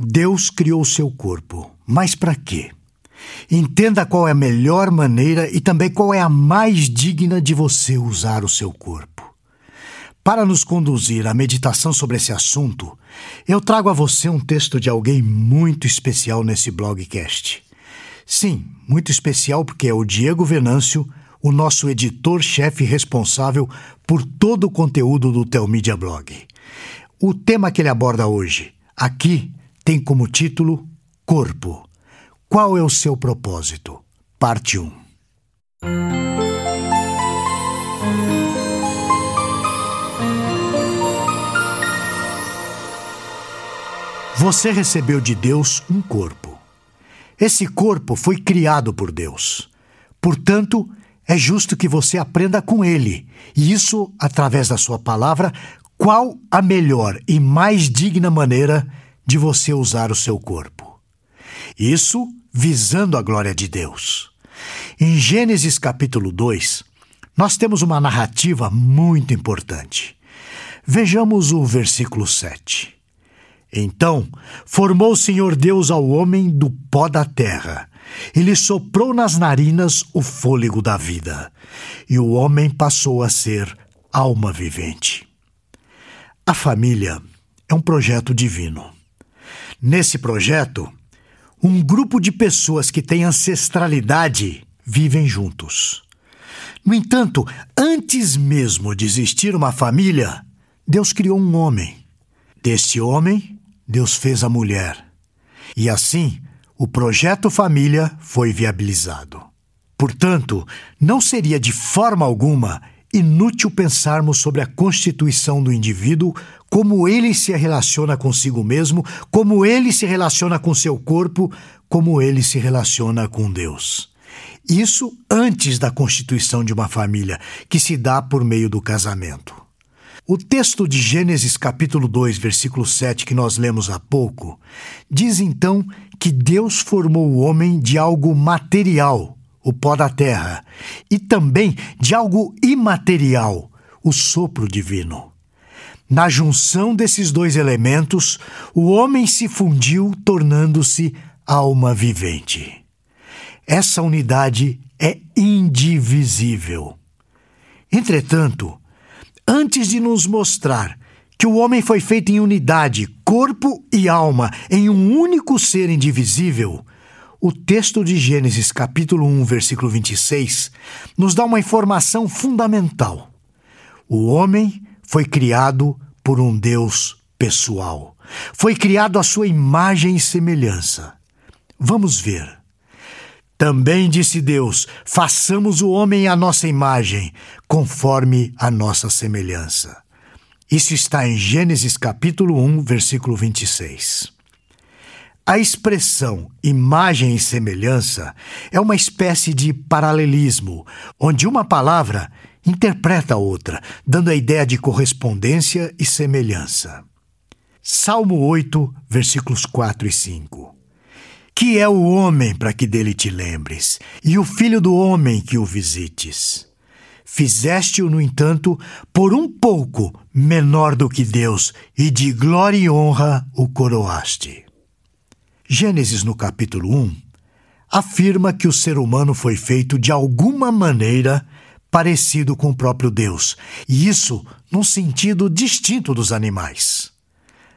Deus criou o seu corpo, mas para quê? Entenda qual é a melhor maneira e também qual é a mais digna de você usar o seu corpo. Para nos conduzir à meditação sobre esse assunto, eu trago a você um texto de alguém muito especial nesse blogcast. Sim, muito especial porque é o Diego Venâncio, o nosso editor-chefe responsável por todo o conteúdo do Telmídia Blog. O tema que ele aborda hoje, aqui, tem como título Corpo. Qual é o seu propósito? Parte 1. Você recebeu de Deus um corpo. Esse corpo foi criado por Deus. Portanto, é justo que você aprenda com ele, e isso através da sua palavra, qual a melhor e mais digna maneira de você usar o seu corpo. Isso visando a glória de Deus. Em Gênesis capítulo 2, nós temos uma narrativa muito importante. Vejamos o versículo 7. Então formou o Senhor Deus ao homem do pó da terra. Ele soprou nas narinas o fôlego da vida, e o homem passou a ser alma vivente. A família é um projeto divino. Nesse projeto, um grupo de pessoas que têm ancestralidade vivem juntos. No entanto, antes mesmo de existir uma família, Deus criou um homem. Deste homem, Deus fez a mulher. E assim, o projeto família foi viabilizado. Portanto, não seria de forma alguma inútil pensarmos sobre a constituição do indivíduo, como ele se relaciona consigo mesmo, como ele se relaciona com seu corpo, como ele se relaciona com Deus. Isso antes da constituição de uma família, que se dá por meio do casamento. O texto de Gênesis capítulo 2, versículo 7, que nós lemos há pouco, diz então que Deus formou o homem de algo material, o pó da terra, e também de algo imaterial, o sopro divino. Na junção desses dois elementos, o homem se fundiu, tornando-se alma vivente. Essa unidade é indivisível. Entretanto, antes de nos mostrar que o homem foi feito em unidade, corpo e alma, em um único ser indivisível, o texto de Gênesis, capítulo 1, versículo 26, nos dá uma informação fundamental. O homem foi criado por um Deus pessoal. Foi criado à sua imagem e semelhança. Vamos ver. Também disse Deus: façamos o homem à nossa imagem, conforme a nossa semelhança. Isso está em Gênesis capítulo 1, versículo 26. A expressão imagem e semelhança é uma espécie de paralelismo, onde uma palavra interpreta a outra, dando a ideia de correspondência e semelhança. Salmo 8, versículos 4 e 5. Que é o homem para que dele te lembres, e o filho do homem que o visites? Fizeste-o, no entanto, por um pouco menor do que Deus, e de glória e honra o coroaste. Gênesis, no capítulo 1, afirma que o ser humano foi feito de alguma maneira parecido com o próprio Deus, e isso num sentido distinto dos animais.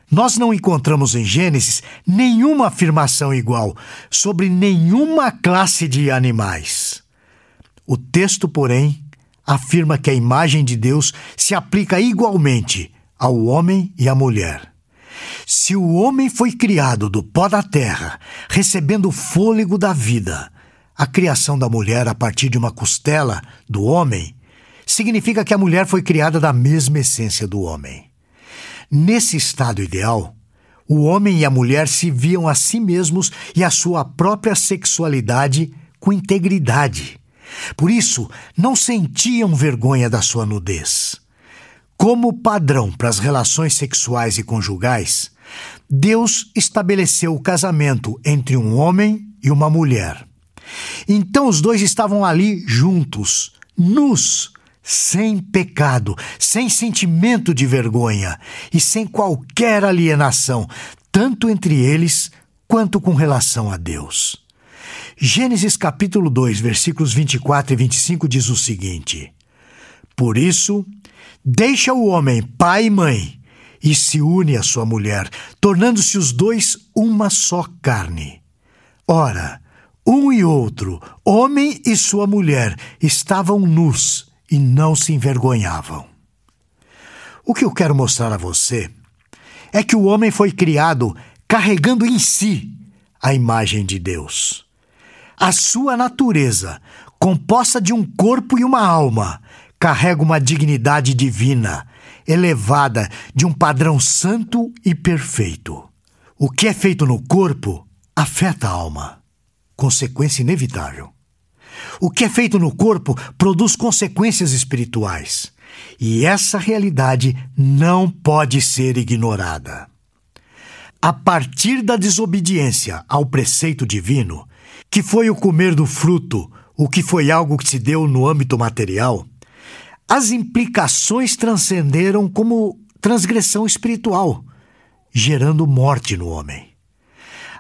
Nós não encontramos em Gênesis nenhuma afirmação igual sobre nenhuma classe de animais. O texto, porém, afirma que a imagem de Deus se aplica igualmente ao homem e à mulher. Se o homem foi criado do pó da terra, recebendo o fôlego da vida, a criação da mulher a partir de uma costela do homem significa que a mulher foi criada da mesma essência do homem. Nesse estado ideal, o homem e a mulher se viam a si mesmos e a sua própria sexualidade com integridade. Por isso, não sentiam vergonha da sua nudez. Como padrão para as relações sexuais e conjugais, Deus estabeleceu o casamento entre um homem e uma mulher. Então os dois estavam ali juntos, nus, sem pecado, sem sentimento de vergonha e sem qualquer alienação, tanto entre eles quanto com relação a Deus. Gênesis capítulo 2, versículos 24 e 25 diz o seguinte: Por isso, deixa o homem pai e mãe e se une à sua mulher, tornando-se os dois uma só carne. Ora, um e outro, homem e sua mulher, estavam nus e não se envergonhavam. O que eu quero mostrar a você é que o homem foi criado carregando em si a imagem de Deus. A sua natureza, composta de um corpo e uma alma, carrega uma dignidade divina, elevada de um padrão santo e perfeito. O que é feito no corpo afeta a alma, consequência inevitável. O que é feito no corpo produz consequências espirituais, e essa realidade não pode ser ignorada. A partir da desobediência ao preceito divino, que foi o comer do fruto, o que foi algo que se deu no âmbito material, as implicações transcenderam como transgressão espiritual, gerando morte no homem.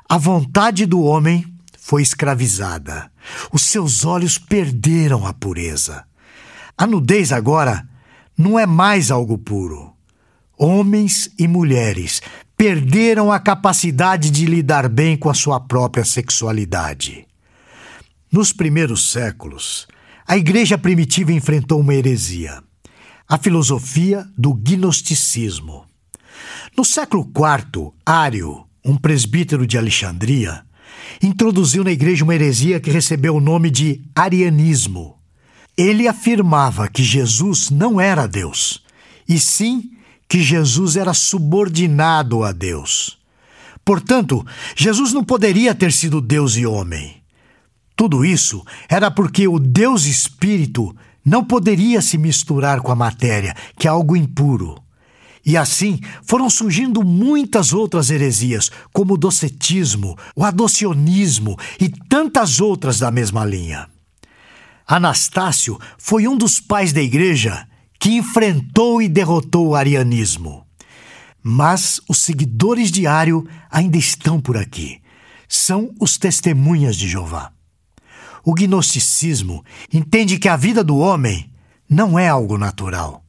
A vontade do homem foi escravizada. Os seus olhos perderam a pureza. A nudez agora não é mais algo puro. Homens e mulheres perderam a capacidade de lidar bem com a sua própria sexualidade. Nos primeiros séculos, a igreja primitiva enfrentou uma heresia, a filosofia do gnosticismo. No século IV, Ário, um presbítero de Alexandria, introduziu na igreja uma heresia que recebeu o nome de arianismo. Ele afirmava que Jesus não era Deus, e sim que Jesus era subordinado a Deus. Portanto, Jesus não poderia ter sido Deus e homem. Tudo isso era porque o Deus Espírito não poderia se misturar com a matéria, que é algo impuro. E assim foram surgindo muitas outras heresias, como o docetismo, o adocionismo e tantas outras da mesma linha. Anastácio foi um dos pais da igreja que enfrentou e derrotou o arianismo. Mas os seguidores de Ario ainda estão por aqui. São os testemunhas de Jeová. O gnosticismo entende que a vida do homem não é algo natural,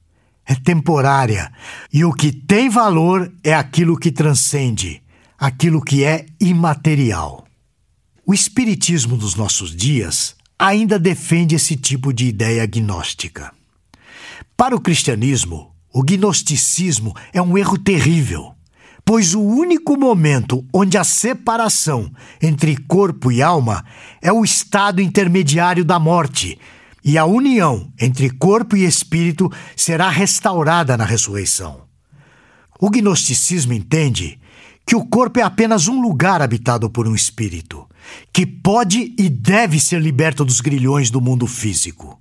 é temporária, e o que tem valor é aquilo que transcende, aquilo que é imaterial. O Espiritismo dos nossos dias ainda defende esse tipo de ideia gnóstica. Para o cristianismo, o gnosticismo é um erro terrível, pois o único momento onde a separação entre corpo e alma é o estado intermediário da morte, e a união entre corpo e espírito será restaurada na ressurreição. O gnosticismo entende que o corpo é apenas um lugar habitado por um espírito, que pode e deve ser liberto dos grilhões do mundo físico.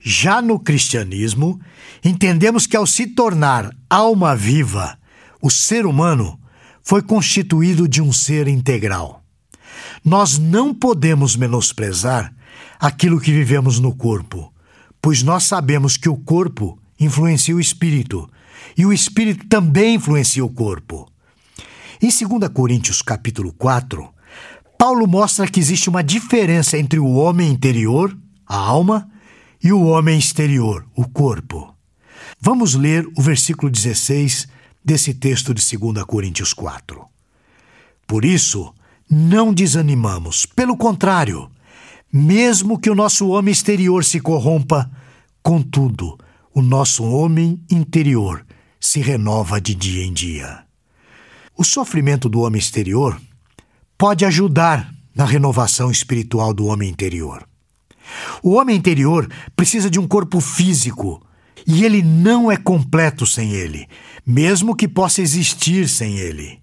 Já no cristianismo, entendemos que ao se tornar alma viva, o ser humano foi constituído de um ser integral. Nós não podemos menosprezar aquilo que vivemos no corpo, pois nós sabemos que o corpo influencia o espírito e o espírito também influencia o corpo. Em 2 Coríntios capítulo 4, Paulo mostra que existe uma diferença entre o homem interior, a alma, e o homem exterior, o corpo. Vamos ler o versículo 16 desse texto de 2 Coríntios 4. Por isso, não desanimamos, pelo contrário, mesmo que o nosso homem exterior se corrompa, contudo, o nosso homem interior se renova de dia em dia. O sofrimento do homem exterior pode ajudar na renovação espiritual do homem interior. O homem interior precisa de um corpo físico e ele não é completo sem ele, mesmo que possa existir sem ele.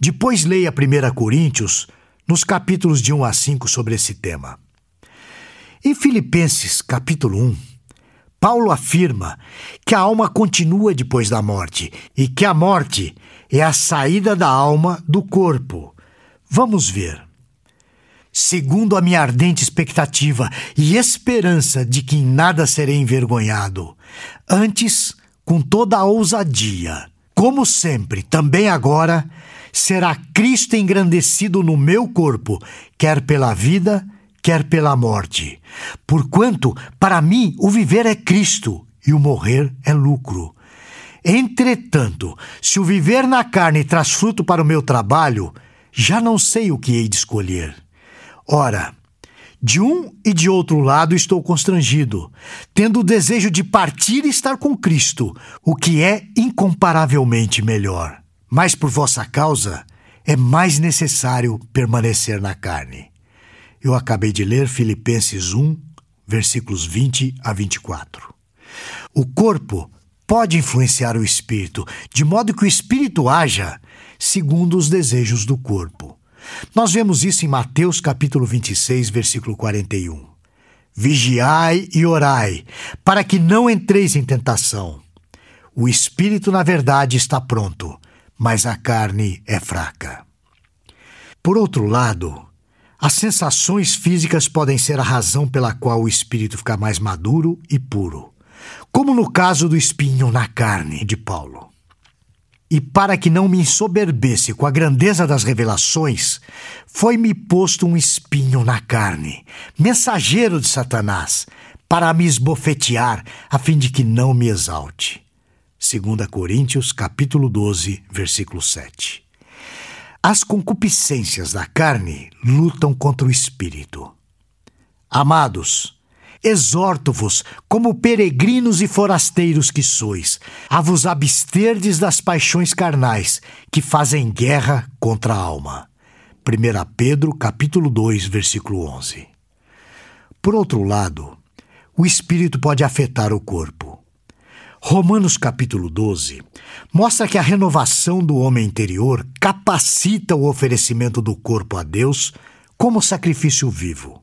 Depois leia 1 Coríntios, nos capítulos de 1 a 5 sobre esse tema. Em Filipenses, capítulo 1, Paulo afirma que a alma continua depois da morte e que a morte é a saída da alma do corpo. Vamos ver segundo a minha ardente expectativa e esperança de que em nada serei envergonhado. Antes, com toda a ousadia, como sempre, também agora, será Cristo engrandecido no meu corpo, quer pela vida, quer pela morte. Porquanto, para mim, o viver é Cristo e o morrer é lucro. Entretanto, se o viver na carne traz fruto para o meu trabalho, já não sei o que hei de escolher. Ora, de um e de outro lado estou constrangido, tendo o desejo de partir e estar com Cristo, o que é incomparavelmente melhor. Mas por vossa causa é mais necessário permanecer na carne. Eu acabei de ler Filipenses 1, versículos 20 a 24. O corpo pode influenciar o espírito, de modo que o espírito haja segundo os desejos do corpo. Nós vemos isso em Mateus capítulo 26, versículo 41. Vigiai e orai, para que não entreis em tentação. O espírito, na verdade, está pronto, mas a carne é fraca. Por outro lado, as sensações físicas podem ser a razão pela qual o espírito fica mais maduro e puro, como no caso do espinho na carne de Paulo. E para que não me ensoberbesse com a grandeza das revelações, foi-me posto um espinho na carne, mensageiro de Satanás, para me esbofetear, a fim de que não me exalte. 2 Coríntios, capítulo 12, versículo 7. As concupiscências da carne lutam contra o espírito. Amados, Exorto-vos, como peregrinos e forasteiros que sois, a vos absterdes das paixões carnais, que fazem guerra contra a alma. 1 Pedro, capítulo 2, versículo 11. Por outro lado, o espírito pode afetar o corpo. Romanos capítulo 12 mostra que a renovação do homem interior capacita o oferecimento do corpo a Deus como sacrifício vivo.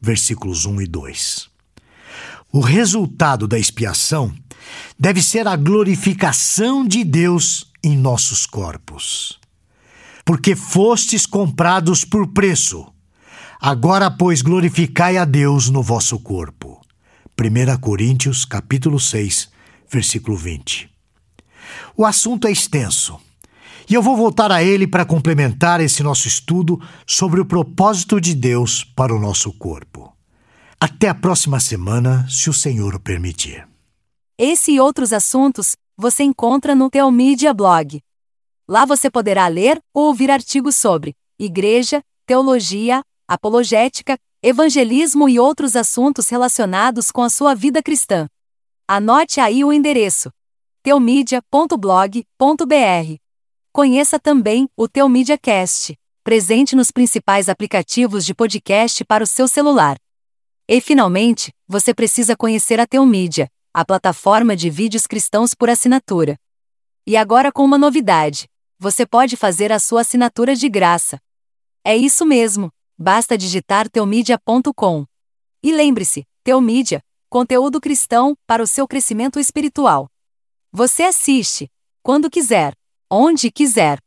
versículos 1 e 2. O resultado da expiação deve ser a glorificação de Deus em nossos corpos. Porque fostes comprados por preço. Agora, pois, glorificai a Deus no vosso corpo. 1 Coríntios, capítulo 6, versículo 20. O assunto é extenso e eu vou voltar a ele para complementar esse nosso estudo sobre o propósito de Deus para o nosso corpo. Até a próxima semana, se o Senhor o permitir. Esse e outros assuntos você encontra no Teomídia Blog. Lá você poderá ler ou ouvir artigos sobre igreja, teologia, apologética, evangelismo e outros assuntos relacionados com a sua vida cristã. Anote aí o endereço: teomídia.blog.br. Conheça também o Teu MediaCast, presente nos principais aplicativos de podcast para o seu celular. E finalmente, você precisa conhecer a Teu Mídia, a plataforma de vídeos cristãos por assinatura. E agora com uma novidade: você pode fazer a sua assinatura de graça. É isso mesmo, basta digitar teomídia.com. E lembre-se, Teomídia, conteúdo cristão para o seu crescimento espiritual. Você assiste, quando quiser onde quiser.